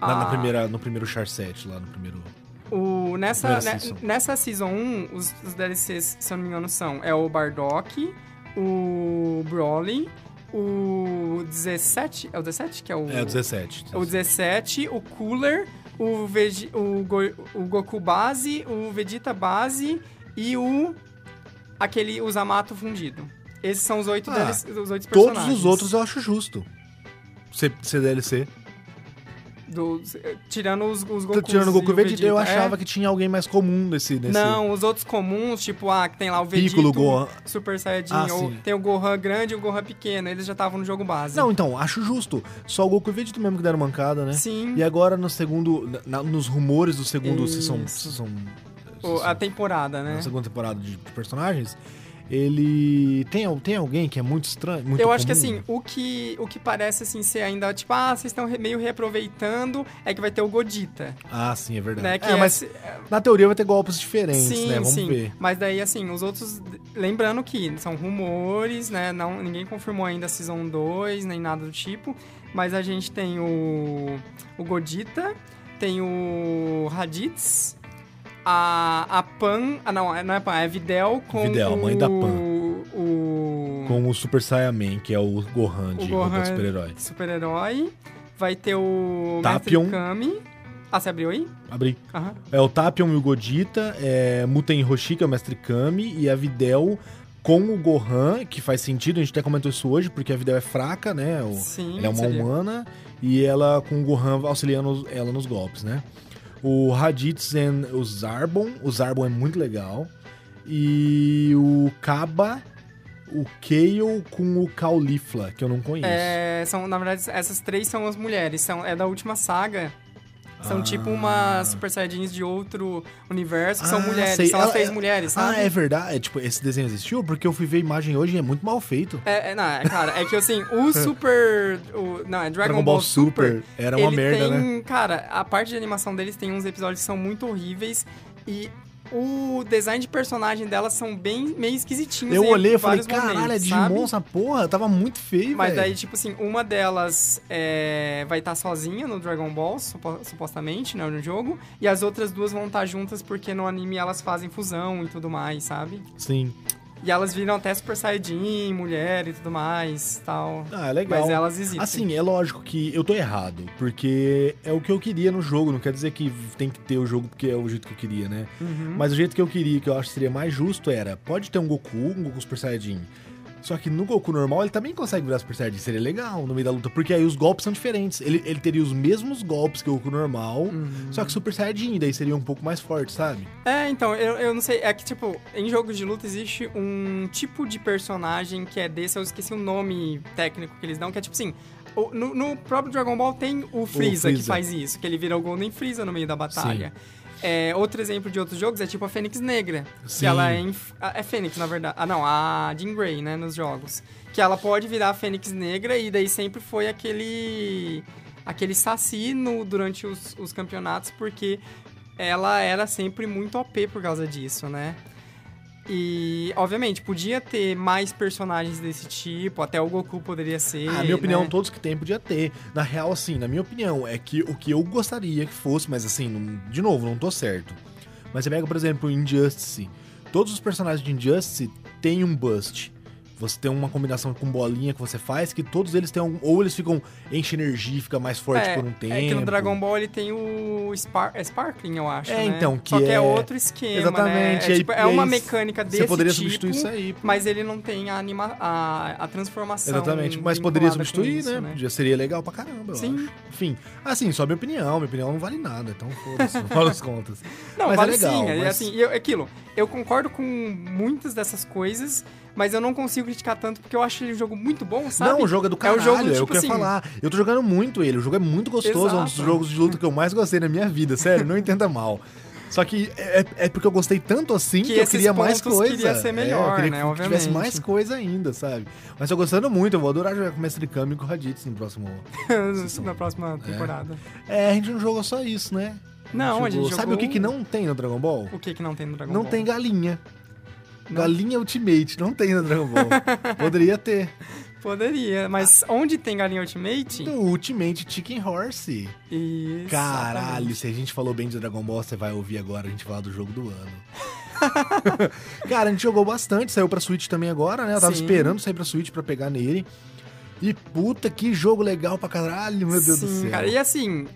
Na, na Ah. primeira, no primeiro Char 7, lá no primeiro... O, nessa, né, season. nessa Season 1, os, os DLCs, se eu não me engano, são é o Bardock, o Broly, o 17... É o 17 que é o... É, o 17. O 17, o Cooler, o, Vegi, o, Go- o Goku base, o Vegeta base e o... Aquele, o Zamato fundido. Esses são os oito, Ah, DLC, os oito Todos personagens. os outros eu acho justo. Ser, ser DLC. Dos- tirando os, os Gokus Tirando o Goku e Vegeta, eu é. achava que tinha alguém mais comum nesse... nesse... Não, os outros comuns, tipo, ah, que tem lá o Vegeta, Piccolo, Gohan. Super Saiyajin, Ah, ou sim. tem o Gohan grande e o Gohan pequeno, eles já estavam no jogo base. Não, então, acho justo. Só o Goku e o Vegeta mesmo que deram mancada, né? Sim, E agora no segundo... na- nos rumores do segundo Isso. season... season o- a temporada, né? na segunda temporada de, de personagens, ele tem, tem alguém que é muito estranho, muito Eu acho que comum? assim, o que, o que parece assim ser ainda, tipo, ah, vocês estão meio reaproveitando, é que vai ter o Godita, Ah, sim, é verdade. né? Que é, é mas esse- na teoria vai ter golpes diferentes, sim, né? Vamos sim. ver. Mas daí, assim, os outros. Lembrando que são rumores, né? Não, ninguém confirmou ainda a Season 2, nem nada do tipo. Mas a gente tem o. O Godita, tem o Raditz, a, a Pan. Ah, não, não é Pan, é Videl com. Videl, o, mãe da Pan. O. Com o Super Saiyaman, que é o Gohan de Gohan super-herói. super-herói. Vai ter o. Tapion. Mestre Kami. Ah, você abriu aí? Abri. Aham. É o Tapion e o Godita, é Muten Hiroshi, que é o Mestre Kami, e a Videl com o Gohan, que faz sentido, a gente até comentou isso hoje, porque a Videl é fraca, né? O, Sim. ela é uma seria. humana, e ela com o Gohan auxiliando ela nos golpes, né? O Raditz e o Zarbon, o Zarbon é muito legal. E o Kaba, o Kale com o Caulifla, que eu não conheço. É, são, na verdade, essas três são as mulheres. São, é da última saga. São Ah. tipo umas Super Saiyajins de outro universo, que são Ah, mulheres. sei. São as Ela- três mulheres, Ah, sabe? é verdade? É, tipo, esse desenho existiu? Porque eu fui ver a imagem hoje e é muito mal feito. É, é, não, é, cara, é que assim, o *laughs* Super. O, não, é Dragon, Ball, Super. era uma merda, tem, né? Cara, a parte de animação deles tem uns episódios que são muito horríveis e o design de personagem delas são bem meio esquisitinhos. Eu olhei e falei, caralho, é momentos, Digimon sabe? essa porra? Tava muito feio, Mas velho. daí, tipo assim, uma delas é, vai estar sozinha no Dragon Ball, supo- supostamente, né, no jogo. E as outras duas vão estar juntas porque no anime elas fazem fusão e tudo mais, sabe? Sim. E elas viram até Super Saiyajin, mulher e tudo mais, tal. Ah, é legal. Mas elas existem. Assim, é lógico que eu tô errado, porque é o que eu queria no jogo, não quer dizer que tem que ter o jogo porque é o jeito que eu queria, né? Uhum. Mas o jeito que eu queria, que eu acho que seria mais justo, era: pode ter um Goku, um Goku Super Saiyajin. Só que no Goku normal ele também consegue virar Super Saiyajin. Seria legal no meio da luta, porque aí os golpes são diferentes. Ele, ele teria os mesmos golpes que o Goku normal, Uhum. só que Super Saiyajin, daí seria um pouco mais forte, sabe? É, então, eu, eu não sei. É que, tipo, em jogos de luta existe um tipo de personagem que é desse, eu esqueci o nome técnico que eles dão, que é tipo assim. o- No, no próprio Dragon Ball tem o Freeza, que Freeza. faz isso, que ele vira o Golden Freeza no meio da batalha. É, outro exemplo de outros jogos é tipo a Fênix Negra. Sim. Que ela é. Inf... a- É Fênix, na verdade. Ah, não, a Jean Grey, né, nos jogos. Que ela pode virar a Fênix Negra e daí sempre foi aquele. aquele saci no, durante os, os campeonatos, porque ela era sempre muito OP por causa disso, né? E, obviamente, podia ter mais personagens desse tipo, até o Goku poderia ser. Ah, minha opinião, né? todos que tem podia ter. Na real, assim, na minha opinião, é que o que eu gostaria que fosse, mas assim, não- de novo, não tô certo. Mas você pega, por exemplo, Injustice. Todos os personagens de Injustice têm um bust. Você tem uma combinação com bolinha que você faz que todos eles têm um, ou eles ficam enche energia, fica mais forte é, por um tempo. É que no Dragon Ball ele tem o Spar é Sparkling, eu acho, É, né? então, que Só que é, é- outro esquema, Exatamente, né? É, tipo, é uma mecânica desse Você poderia tipo, substituir isso aí. pô. mas ele não tem a, anima a, a transformação Exatamente, mas poderia substituir, isso, né? Podia, seria legal pra caramba, Sim. acho. Enfim, assim, só minha opinião. Minha opinião não vale nada, então foda-se, no final das *laughs* contas. Não, Mas é vale legal, sim. É, mas- assim, eu, é aquilo. Eu concordo com muitas dessas coisas, mas eu não consigo criticar tanto porque eu acho ele um jogo muito bom, sabe? Não, o jogo é do É o caralho, é jogo o do que tipo eu ia assim- falar. Eu tô jogando muito ele, o jogo é muito gostoso, é um dos Exato. jogos de luta que eu mais gostei na minha vida, sério, não entenda mal. Só que é, é porque eu gostei tanto assim que, Que eu queria mais coisa. queria ser É, melhor, eu queria né, que tivesse obviamente. mais coisa ainda, sabe? Mas tô gostando muito, eu vou adorar jogar com o Mestre Kami e com o Raditz no próximo. *laughs* Na próxima temporada. É, a gente não jogou só isso, né? Não, a gente Sabe jogou o que, que não tem no Dragon Ball? O que que não tem no Dragon não Ball? tem galinha. Não? Galinha Ultimate, não tem no Dragon Ball. *laughs* Poderia ter. Poderia, mas onde tem Galinha Ultimate? No Ultimate Chicken Horse. Isso. Caralho, se a gente falou bem de Dragon Ball, você vai ouvir agora a gente falar do jogo do ano. *laughs* Cara, a gente jogou bastante, saiu pra Switch também agora, né? Eu tava Sim. esperando sair pra Switch pra pegar nele. E puta, que jogo legal pra caralho, meu Deus Sim, do céu. cara. E assim,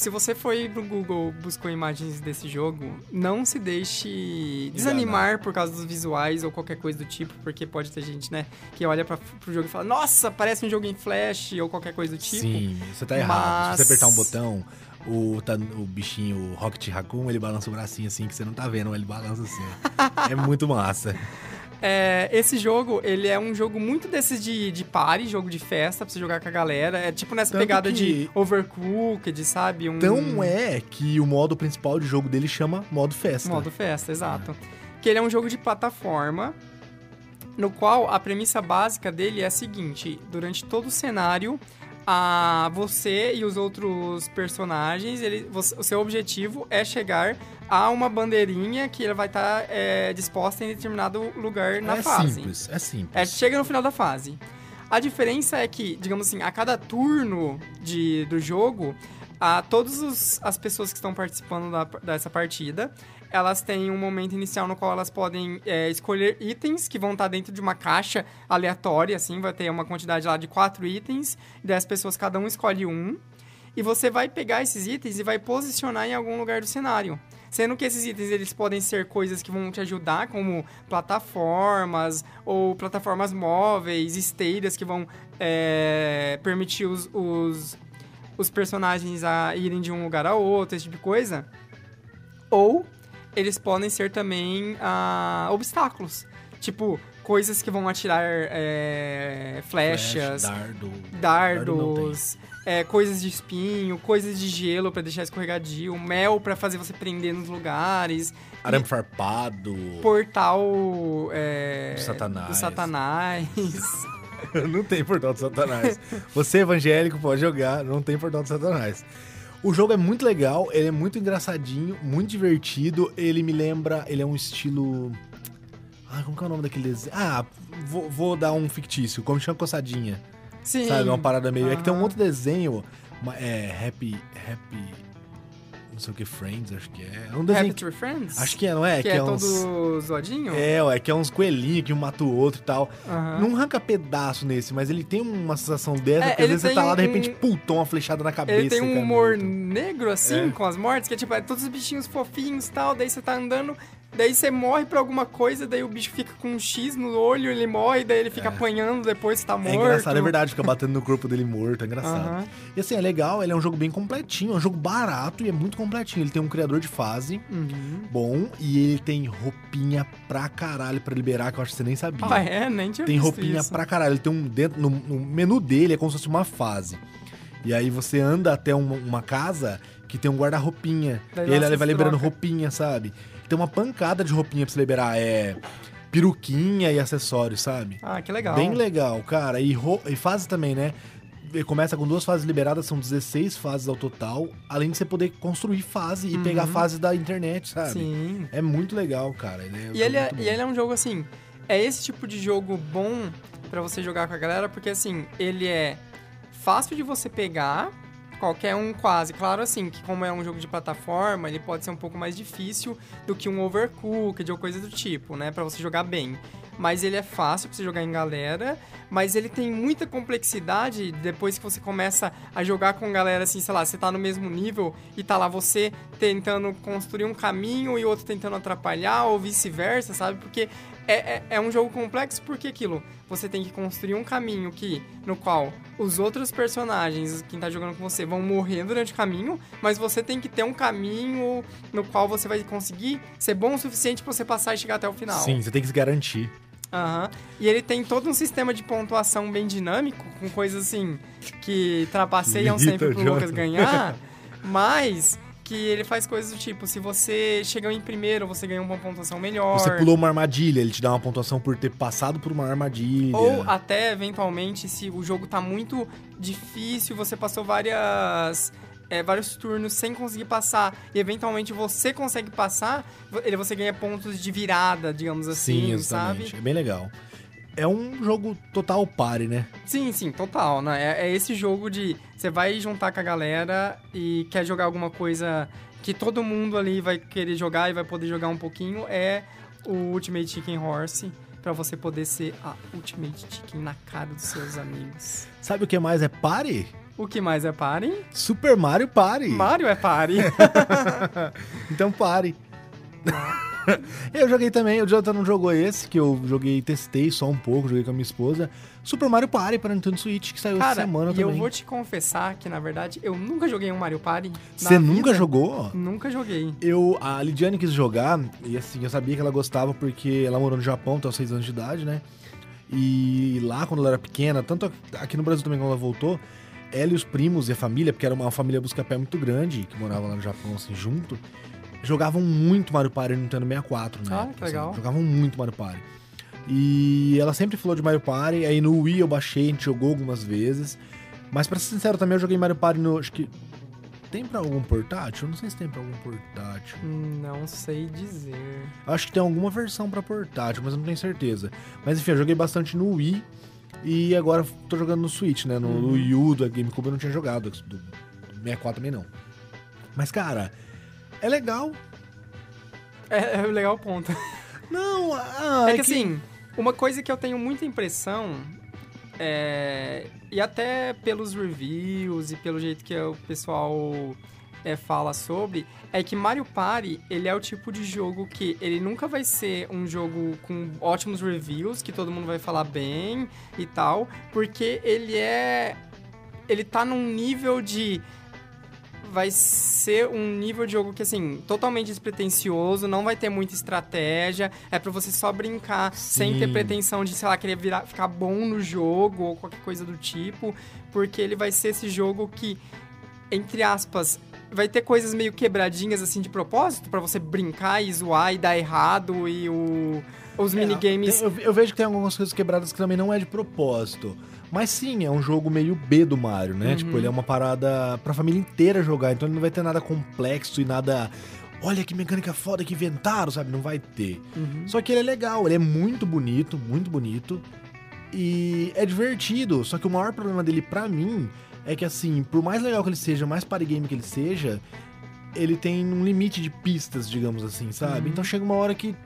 se você foi pro Google buscou imagens desse jogo, não se deixe desanimar por causa dos visuais ou qualquer coisa do tipo, porque pode ter gente, né, que olha pra, pro jogo e fala, nossa, parece um jogo em flash ou qualquer coisa do tipo. Sim, você tá errado. Se você mas- apertar um botão, o, tá- o bichinho, o Rocket Raccoon, ele balança o bracinho assim, que você não tá vendo, ele balança assim. *laughs* é muito massa. É, esse jogo, ele é um jogo muito desses de, de party, jogo de festa, pra você jogar com a galera. É tipo nessa Tanto pegada de overcooked, sabe? Um Então é que o modo principal de jogo dele chama modo festa. modo festa, exato. Que ele é um jogo de plataforma, no qual a premissa básica dele é a seguinte: durante todo o cenário, a você e os outros personagens, ele, você- o seu objetivo é chegar a uma bandeirinha que ela vai estar é, disposta em determinado lugar na é fase. simples, é simples. É, chega no final da fase. A diferença é que, digamos assim, a cada turno de, do jogo, a, todas as pessoas que estão participando da- dessa partida, elas têm um momento inicial no qual elas podem é, escolher itens que vão estar dentro de uma caixa aleatória, assim, vai ter uma quantidade lá de quatro itens, 10 pessoas, cada um escolhe um. E você vai pegar esses itens e vai posicionar em algum lugar do cenário. Sendo que esses itens eles podem ser coisas que vão te ajudar, como plataformas ou plataformas móveis, esteiras que vão é, permitir os, os, os personagens a irem de um lugar a outro, esse tipo de coisa. Ou eles podem ser também ah, obstáculos. Tipo, coisas que vão atirar é, flechas, Flash, dardo. dardos, é, coisas de espinho, coisas de gelo pra deixar escorregadio, mel pra fazer você prender nos lugares, Arame farpado. portal é, Do Satanás. do Satanás. *laughs* não tem portal do Satanás. Você evangélico pode jogar, não tem portal do Satanás. O jogo é muito legal, ele é muito engraçadinho, muito divertido. Ele me lembra. Ele é um estilo. Ah, como que é o nome daquele desenho? Ah, vou, vou dar um fictício, como chama Coçadinha. Sim. Sabe? Uma parada meio. É que tem um Aham. outro desenho. É. Happy. Happy. Não sei o que, Friends, acho que é. É um desenho. Happy Tree Friends? Acho que é, não é? que, é, uns. todo zoadinho? É, ué, que é uns coelhinhos que um mata o outro e tal. Aham. Não arranca pedaço nesse, mas ele tem uma sensação dessa, É, porque às vezes você tá lá, de repente, um- puta, uma flechada na cabeça. Ele tem um humor negro, assim, É. com as mortes, que é tipo, é todos os bichinhos fofinhos e tal, daí você tá andando, daí você morre por alguma coisa, daí o bicho fica com um X no olho, ele morre, daí ele fica apanhando depois tá É morto. engraçado, é verdade, fica batendo no corpo dele morto, é engraçado. Aham. E assim, é legal, ele é um jogo bem completinho, é um jogo barato e é muito completinho. Ele tem um criador de fase Uhum. bom e ele tem roupinha pra caralho pra liberar, que eu acho que você nem sabia. Ah, é? Nem tinha tem roupinha isso. pra caralho. Ele tem um dentro no, no menu dele é como se fosse uma fase. E aí você anda até uma, uma casa que tem um guarda-roupinha. E ele vai liberando troca. roupinha, sabe? Tem uma pancada de roupinha pra você liberar. É peruquinha e acessórios, sabe? Ah, que legal. Bem legal, cara. E, ro- e fase também, né? Começa com duas fases liberadas, são 16 fases ao total. Além de você poder construir fase e pegar fase da internet, sabe? Sim. É muito legal, cara. Ele é E ele, é, e ele é um jogo assim. É esse tipo de jogo bom pra você jogar com a galera, porque assim, ele é fácil de você pegar, qualquer um quase. Claro, assim, que como é um jogo de plataforma, ele pode ser um pouco mais difícil do que um Overcooked ou coisa do tipo, né? Pra você jogar bem. mas ele é fácil pra você jogar em galera, mas ele tem muita complexidade depois que você começa a jogar com galera assim, sei lá, você tá no mesmo nível e tá lá você tentando construir um caminho e outro tentando atrapalhar ou vice-versa, sabe? Porque é, é, é, um jogo complexo porque aquilo, você tem que construir um caminho que, no qual os outros personagens, quem tá jogando com você, vão morrer durante o caminho, mas você tem que ter um caminho no qual você vai conseguir ser bom o suficiente para você passar e chegar até o final. Sim, você tem que se garantir. Aham. Uhum. E ele tem todo um sistema de pontuação bem dinâmico, com coisas assim que trapaceiam sempre pro Lucas ganhar, *laughs* mas que ele faz coisas do tipo, se você chegou em primeiro, você ganha uma pontuação melhor. Você pulou uma armadilha, ele te dá uma pontuação por ter passado por uma armadilha. Ou até, eventualmente, se o jogo tá muito difícil, você passou várias... É, vários turnos sem conseguir passar e eventualmente você consegue passar, ele você ganha pontos de virada, digamos assim, Sim, exatamente. sabe? É bem legal é um jogo total pare, né? Sim, sim, total, né? É, é, esse jogo de você vai juntar com a galera e quer jogar alguma coisa que todo mundo ali vai querer jogar e vai poder jogar um pouquinho, é o Ultimate Chicken Horse para você poder ser a Ultimate Chicken na cara dos seus amigos. Sabe o que mais é pare? O que mais é pare? Super Mario Party. Mario é pare. *laughs* então pare. *laughs* eu joguei também, o Jonathan não jogou esse, que eu joguei, testei só um pouco, joguei com a minha esposa. Super Mario Party para Nintendo Switch, que saiu Cara, essa semana e também. eu vou te confessar que, na verdade, eu nunca joguei um Mario Party. Você nunca jogou? Nunca joguei. Eu, a Lidiane quis jogar, e assim, eu sabia que ela gostava porque ela morou no Japão até os 6 anos de idade, né? E lá, quando ela era pequena, tanto aqui no Brasil também, quando ela voltou, ela e os primos e a família, porque era uma família busca-pé muito grande, que morava lá no Japão, assim, junto jogavam muito Mario Party no Nintendo 64, né? Ah, que legal. Assim, jogavam muito Mario Party. E ela sempre falou de Mario Party, aí no Wii eu baixei, a gente jogou algumas vezes. Mas pra ser sincero também, eu joguei Mario Party no. Acho que. Tem pra algum portátil? Eu não sei se tem pra algum portátil. Não sei dizer. Acho que tem alguma versão pra portátil, mas eu não tenho certeza. Mas enfim, eu joguei bastante no Wii. E agora tô jogando no Switch, né? No uhum. Wii U do GameCube eu não tinha jogado. Do 64 também não. Mas, cara, é legal. É, é legal ponto. *laughs* Não, ah, é, é que, que assim, uma coisa que eu tenho muita impressão é, e até pelos reviews e pelo jeito que o pessoal é, fala sobre, é que Mario Party, ele é o tipo de jogo que ele nunca vai ser um jogo com ótimos reviews, que todo mundo vai falar bem e tal, porque ele é... Ele tá num nível de vai ser um nível de jogo que, assim, totalmente despretensioso, não vai ter muita estratégia, é para você só brincar Sim. sem ter pretensão de, sei lá, querer virar, ficar bom no jogo ou qualquer coisa do tipo, porque ele vai ser esse jogo que, entre aspas, vai ter coisas meio quebradinhas, assim, de propósito, para você brincar e zoar e dar errado e o, os é, minigames... Eu, eu vejo que tem algumas coisas quebradas que também não é de propósito. Mas sim, é um jogo meio B do Mario, né? Uhum. Tipo, ele é uma parada pra família inteira jogar, então ele não vai ter nada complexo e nada. Olha que mecânica foda que inventaram, sabe? Não vai ter. Uhum. Só que ele é legal, ele é muito bonito, muito bonito. E é divertido. Só que o maior problema dele, pra mim, é que assim, por mais legal que ele seja, mais party game que ele seja, ele tem um limite de pistas, digamos assim, sabe? Uhum. Então chega uma hora que.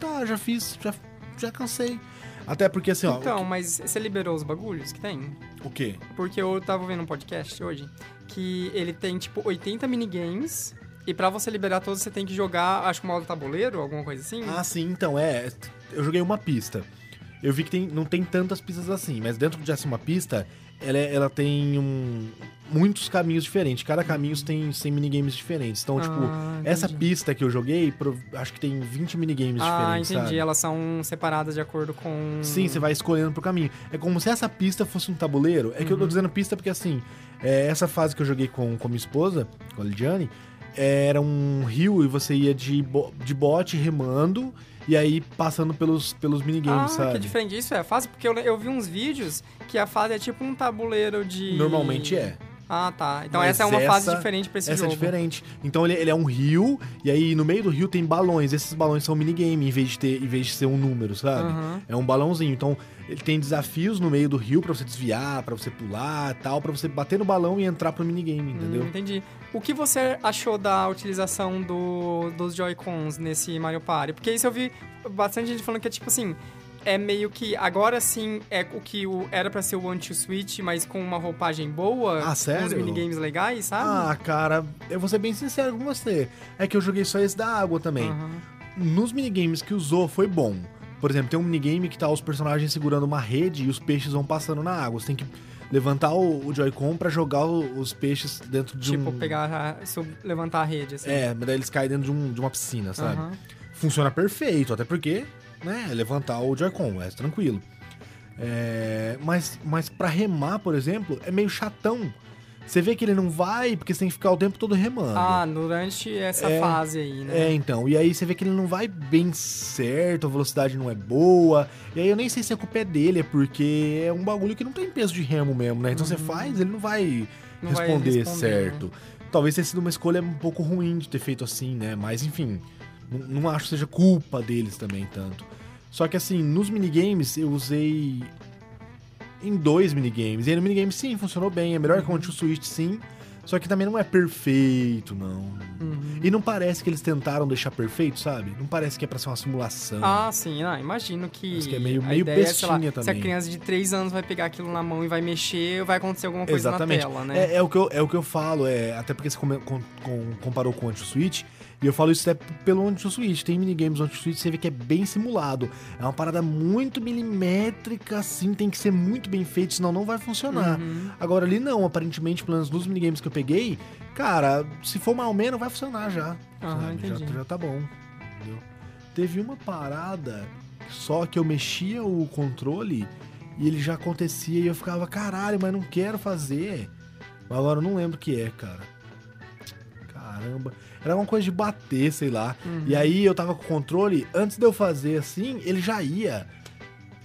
Tá, já fiz, já, já cansei. Até porque assim, ó. Então, que... mas você liberou os bagulhos que tem? O quê? Porque eu tava vendo um podcast hoje que ele tem, tipo, 80 minigames. E para você liberar todos, você tem que jogar, acho que modo tabuleiro, alguma coisa assim? Ah, sim, então, é. Eu joguei uma pista. Eu vi que tem, não tem tantas pistas assim, mas dentro de uma pista, ela, é, ela tem um, muitos caminhos diferentes. Cada caminho tem 100 minigames diferentes. Então, tipo, ah, tipo, essa pista que eu joguei, acho que tem 20 minigames ah, diferentes. Ah, entendi. Sabe? Elas são separadas de acordo com. Sim, você vai escolhendo pro caminho. É como se essa pista fosse um tabuleiro. É uhum. que eu tô uhum. dizendo pista porque, assim, é, essa fase que eu joguei com, com minha esposa, com a Lidiane, era um rio e você ia de, bo de bote remando e aí passando pelos, pelos minigames, ah, sabe? que diferente isso é a fase, porque eu, eu vi uns vídeos que a fase é tipo um tabuleiro de. Normalmente é. Ah, tá. Então Mas essa é uma essa, fase diferente pra esse essa jogo. Essa é diferente. Então ele, ele, é um rio, e aí no meio do rio tem balões. Esses balões são minigame, em vez de, ter, em vez de ser um número, sabe? Uhum. É um balãozinho. Então ele tem desafios no meio do rio para você desviar, para você pular tal, para você bater no balão e entrar pro minigame, entendeu? Hum, entendi. O que você achou da utilização do, dos Joy-Cons nesse Mario Party? Porque isso eu vi bastante gente falando que é tipo assim é meio que. Agora sim é o que o, era pra ser o One to Switch, mas com uma roupagem boa. Ah, sério? Com os minigames legais, sabe? Ah, cara, eu vou ser bem sincero com você. É que eu joguei só esse da água também. Aham. Nos minigames que usou, foi bom. Por exemplo, tem um minigame que tá os personagens segurando uma rede e os peixes vão passando na água. Você tem que levantar o, o Joy-Con pra jogar o- os peixes dentro de Tipo, um... pegar, a, levantar a rede, assim. É, mas daí eles caem dentro de, um- de uma piscina, sabe? Aham. Funciona perfeito, até porque, né, levantar o Joy-Con, é tranquilo. É, mas, mas pra remar, por exemplo, é meio chatão. Você vê que ele não vai porque você tem que ficar o tempo todo remando. Ah, durante essa É, fase aí, né? É, então. E aí você vê que ele não vai bem certo, a velocidade não é boa. E aí eu nem sei se a culpa é dele, é porque é um bagulho que não tem peso de remo mesmo, né? Então você faz, ele não vai Uhum. Não vai responder, responder, certo. Talvez tenha sido uma escolha um pouco ruim de ter feito assim, né? Mas enfim, não, não acho que seja culpa deles também tanto. Só que assim, nos minigames eu usei em dois minigames. E aí no minigame sim, funcionou bem. É melhor que o One to Switch, sim. Só que também não é perfeito, não. Uhum. E não parece que eles tentaram deixar perfeito, sabe? Não parece que é pra ser uma simulação. Ah, sim, ah, imagino que. Acho que é meio- meio ideia, sei lá, bestinha Se a também. criança de 3 anos vai pegar aquilo na mão e vai mexer, vai acontecer alguma coisa Exatamente. na tela, né? É, é o que eu, é o que eu falo, é, até porque você com- com- comparou com o Anti-Switch, e eu falo isso até pelo Anti-Switch. Tem minigames do Anti-Switch, você vê que é bem simulado. É uma parada muito milimétrica, assim, tem que ser muito bem feito, senão não vai funcionar. Uhum. Agora ali não, aparentemente, pelo menos nos minigames que eu peguei, cara, se for mal menos, vai funcionar já. Sabe? Já, entendi. já tá bom. Entendeu? Teve uma parada só que eu mexia o controle e ele já acontecia e eu ficava, caralho, mas não quero fazer. Agora eu não lembro o que é, cara. Caramba. Era uma coisa de bater, sei lá. Uhum. E aí eu tava com o controle, antes de eu fazer assim, ele já ia.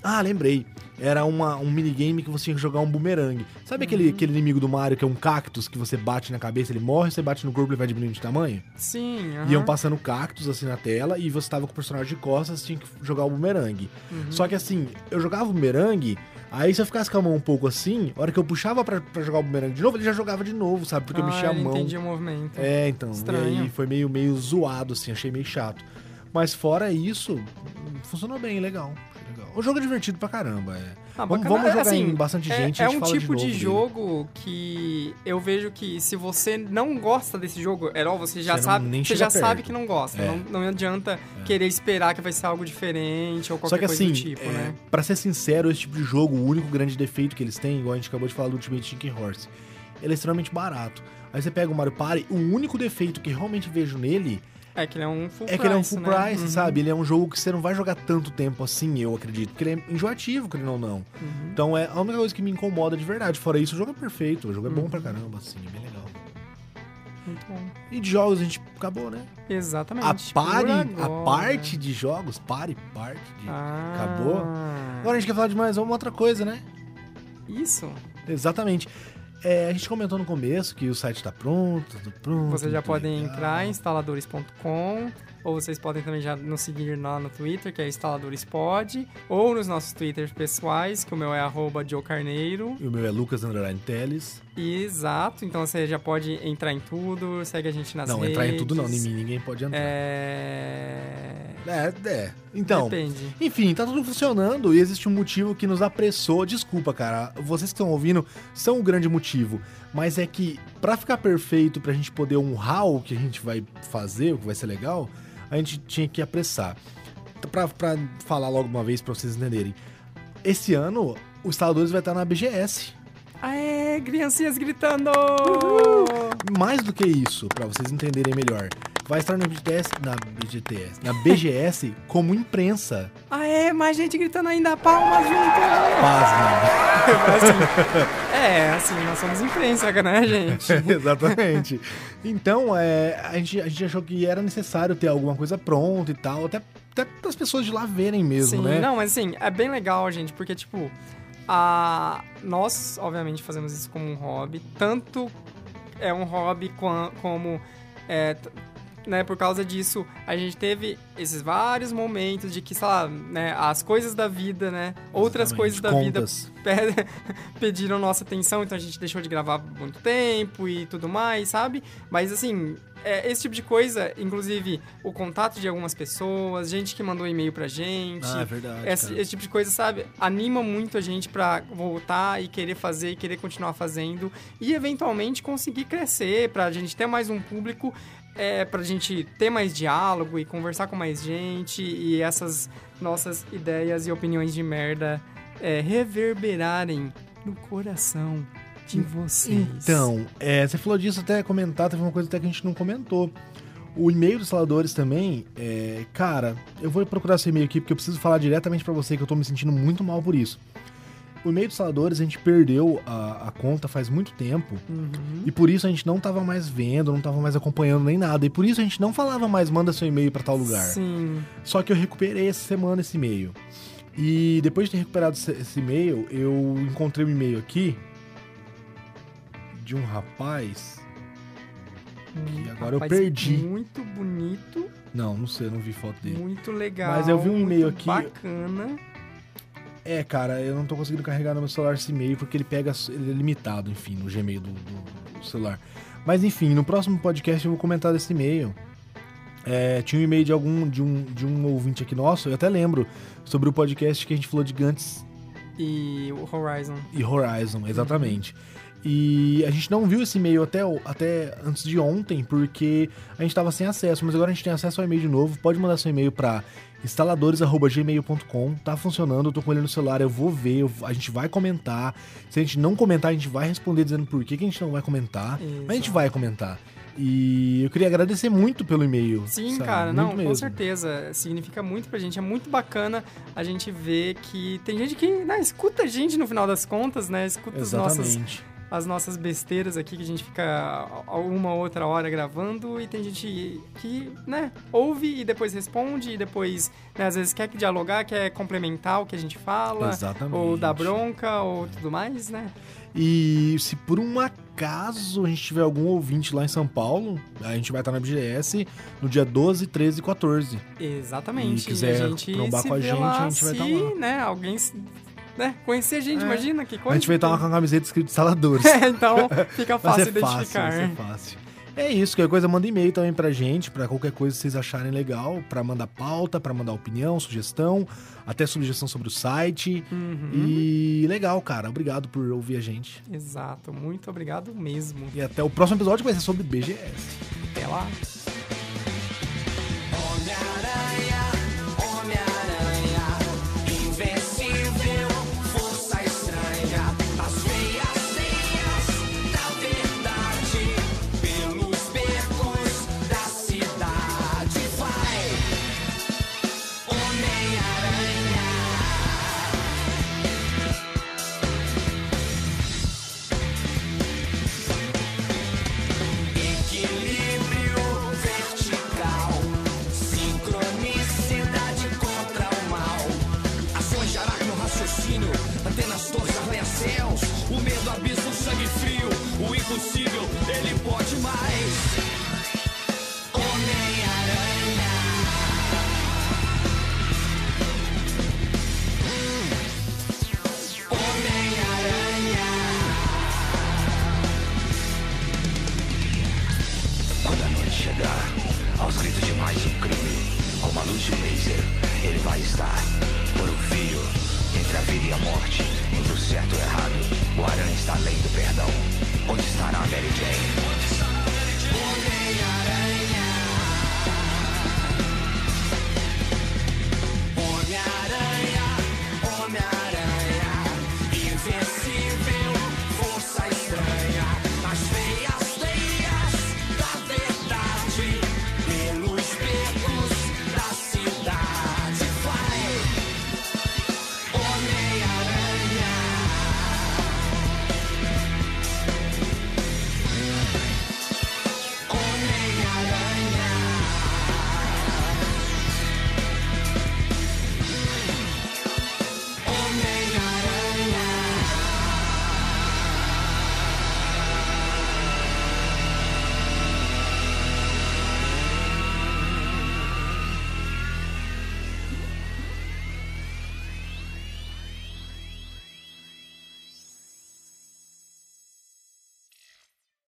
Ah, lembrei. Era uma, um minigame que você tinha que jogar um bumerangue. Sabe aquele, Uhum. aquele inimigo do Mario que é um cactus que você bate na cabeça, ele morre, você bate no corpo e ele vai diminuindo de tamanho? Sim, aham. Iam passando cactos assim na tela e você tava com o personagem de costas, tinha que jogar o bumerangue. Uhum. Só que assim, eu jogava o bumerangue, aí se eu ficasse com a mão um pouco assim, a hora que eu puxava pra, pra jogar o bumerangue de novo, ele já jogava de novo, sabe? Porque eu ah, mexia a mão. entendi o movimento. É, então. Estranho. E aí foi meio, meio zoado, assim, achei meio chato. Mas fora isso, funcionou bem, legal. Legal. O jogo é divertido pra caramba. É. Ah, vamos, vamos jogar Assim, em bastante É, gente, é gente um tipo de, de, novo dele. jogo que eu vejo que se você não gosta desse jogo, Herol, você já Você sabe, nem você já perto. sabe que não gosta. É. Não, não adianta querer esperar que vai ser algo diferente ou qualquer Só que coisa assim, do tipo, é, né? pra ser sincero, esse tipo de jogo, o único grande defeito que eles têm, igual a gente acabou de falar do Ultimate Chicken Horse, ele é extremamente barato. Aí você pega o Mario Party, o único defeito que realmente vejo nele É que ele é um full é price, que ele é um full né? price, Uhum, sabe? Ele é um jogo que você não vai jogar tanto tempo assim, eu acredito. Porque ele é enjoativo, querendo ou não. uhum. Então é a única coisa que me incomoda de verdade. Fora isso, o jogo é perfeito. O jogo é bom Uhum. pra caramba, assim, é bem legal. Muito bom. E de jogos a gente acabou, né? Exatamente. A party, a parte de jogos, party, parte de... Ah, acabou. Agora a gente quer falar de mais uma outra coisa, né? Isso. Exatamente. É, a gente comentou no começo que o site tá pronto, tudo pronto. Vocês já podem legal. entrar em instaladores.com ou vocês podem também já nos seguir lá no Twitter, que é instaladorespod, ou nos nossos Twitters pessoais, que o meu é arroba Joe Carneiro. E o meu é Lucas Underline Teles. Exato, então você já pode entrar em tudo, segue a gente nas não, redes. entrar em tudo não, em mim ninguém pode entrar. É... É, é. Então, Depende. enfim, tá tudo funcionando e existe um motivo que nos apressou. Desculpa, cara, vocês que estão ouvindo são o grande motivo. Mas é que, pra ficar perfeito, pra gente poder honrar o que a gente vai fazer, o que vai ser legal, a gente tinha que apressar. Pra, pra falar logo uma vez pra vocês entenderem. Esse ano, o Instaladores vai estar na BGS. Aê, criancinhas gritando! Mais do que isso, pra vocês entenderem melhor. Vai estar na BGS, na BGTS, na BGS como imprensa. Aê, mais gente gritando ainda, palmas junto! Pasmem. Assim, é, assim, nós somos imprensa, né, gente? *laughs* Exatamente. Então, é, a, gente, a gente achou que era necessário ter alguma coisa pronta e tal, até, até para as pessoas de lá verem mesmo, Sim, né? não, mas assim, é bem legal, gente, porque, tipo, a... nós, obviamente, fazemos isso como um hobby, tanto é um hobby qua- como é, né, por causa disso, a gente teve esses vários momentos de que, sei lá, né, as coisas da vida, né, outras Exatamente, coisas da contas. vida *laughs* pe- pediram nossa atenção, então a gente deixou de gravar muito tempo e tudo mais, sabe? Mas assim, é, esse tipo de coisa, inclusive o contato de algumas pessoas, gente que mandou e-mail pra gente. Ah, é verdade. Esse, esse tipo de coisa, sabe? Anima muito a gente pra voltar e querer fazer e querer continuar fazendo e eventualmente conseguir crescer, pra gente ter mais um público, é, pra gente ter mais diálogo e conversar com mais gente e essas nossas ideias e opiniões de merda é, reverberarem no coração de vocês. Então, é, você falou disso até comentar, teve uma coisa até que a gente não comentou. O e-mail dos saladores também, é, cara, eu vou procurar esse e-mail aqui porque eu preciso falar diretamente pra você que eu tô me sentindo muito mal por isso. O e-mail dos saladores a gente perdeu a, a conta faz muito tempo Uhum. e por isso a gente não tava mais vendo, não tava mais acompanhando nem nada. E por isso a gente não falava mais, manda seu e-mail pra tal lugar. Sim. Só que eu recuperei essa semana esse e-mail. E depois de ter recuperado esse- e-mail, eu encontrei um e-mail aqui de um rapaz. Hum, agora eu rapaz perdi. Muito bonito, Não, não sei, eu não vi foto dele. muito legal. Mas eu vi um e-mail aqui- Bacana. É, cara, eu não tô conseguindo carregar no meu celular esse e-mail porque ele pega. Ele é limitado, enfim, no Gmail do, do- do celular. Mas enfim, no próximo podcast eu vou comentar desse e-mail. É, tinha um e-mail de algum de um, de um ouvinte aqui nosso, eu até lembro, sobre o podcast que a gente falou de Gantz E o Horizon. e Horizon, exatamente. E a gente não viu esse e-mail até, até antes de ontem, porque a gente estava sem acesso, mas agora a gente tem acesso ao e-mail de novo. Pode mandar seu e-mail para instaladores.gmail.com. Tá funcionando, eu tô com ele no celular, eu vou ver, eu- a gente vai comentar. Se a gente não comentar, a gente vai responder dizendo por que, que a gente não vai comentar. Mas a gente Exato. vai comentar. E eu queria agradecer muito pelo e-mail. Sim, sabe? cara, Muito não, com mesmo. certeza. Significa muito pra gente. É muito bacana a gente ver que tem gente que né, escuta a gente no final das contas, né? Escuta as nossas, Exatamente. As nossas besteiras aqui que a gente fica uma outra hora gravando e tem gente que, né, ouve e depois responde e depois, né, às vezes quer dialogar, quer complementar o que a gente fala. Exatamente. Ou dar bronca, ou tudo mais, né? E se por um acaso a gente tiver algum ouvinte lá em São Paulo, a gente vai estar na BGS no dia 12, 13 e 14. Exatamente. E quiser a gente trombar com a gente, lá a gente vai se, tá lá. né, alguém, né, conhecer a gente, É. imagina que coisa. a gente vai estar com a camiseta escrito Saladores. *laughs* então fica *laughs* fácil fácil, identificar. vai ser fácil. É isso, qualquer coisa manda e-mail também pra gente, pra qualquer coisa que vocês acharem legal, pra mandar pauta, pra mandar opinião, sugestão, até sugestão sobre o site. Uhum. E legal, cara, obrigado por ouvir a gente. Exato, muito obrigado mesmo. E até o próximo episódio que vai ser sobre BGS. Até lá. Medo, abismo, sangue frio, o impossível, ele pode mais. Homem-Aranha. Homem-Aranha. Quando a noite chegar, aos gritos de mais um crime, com uma luz de um laser, ele vai estar por um fio entre a vida e a morte, entre o certo e o errado. O aranha está além do perdão. Onde estará a Mary Jane?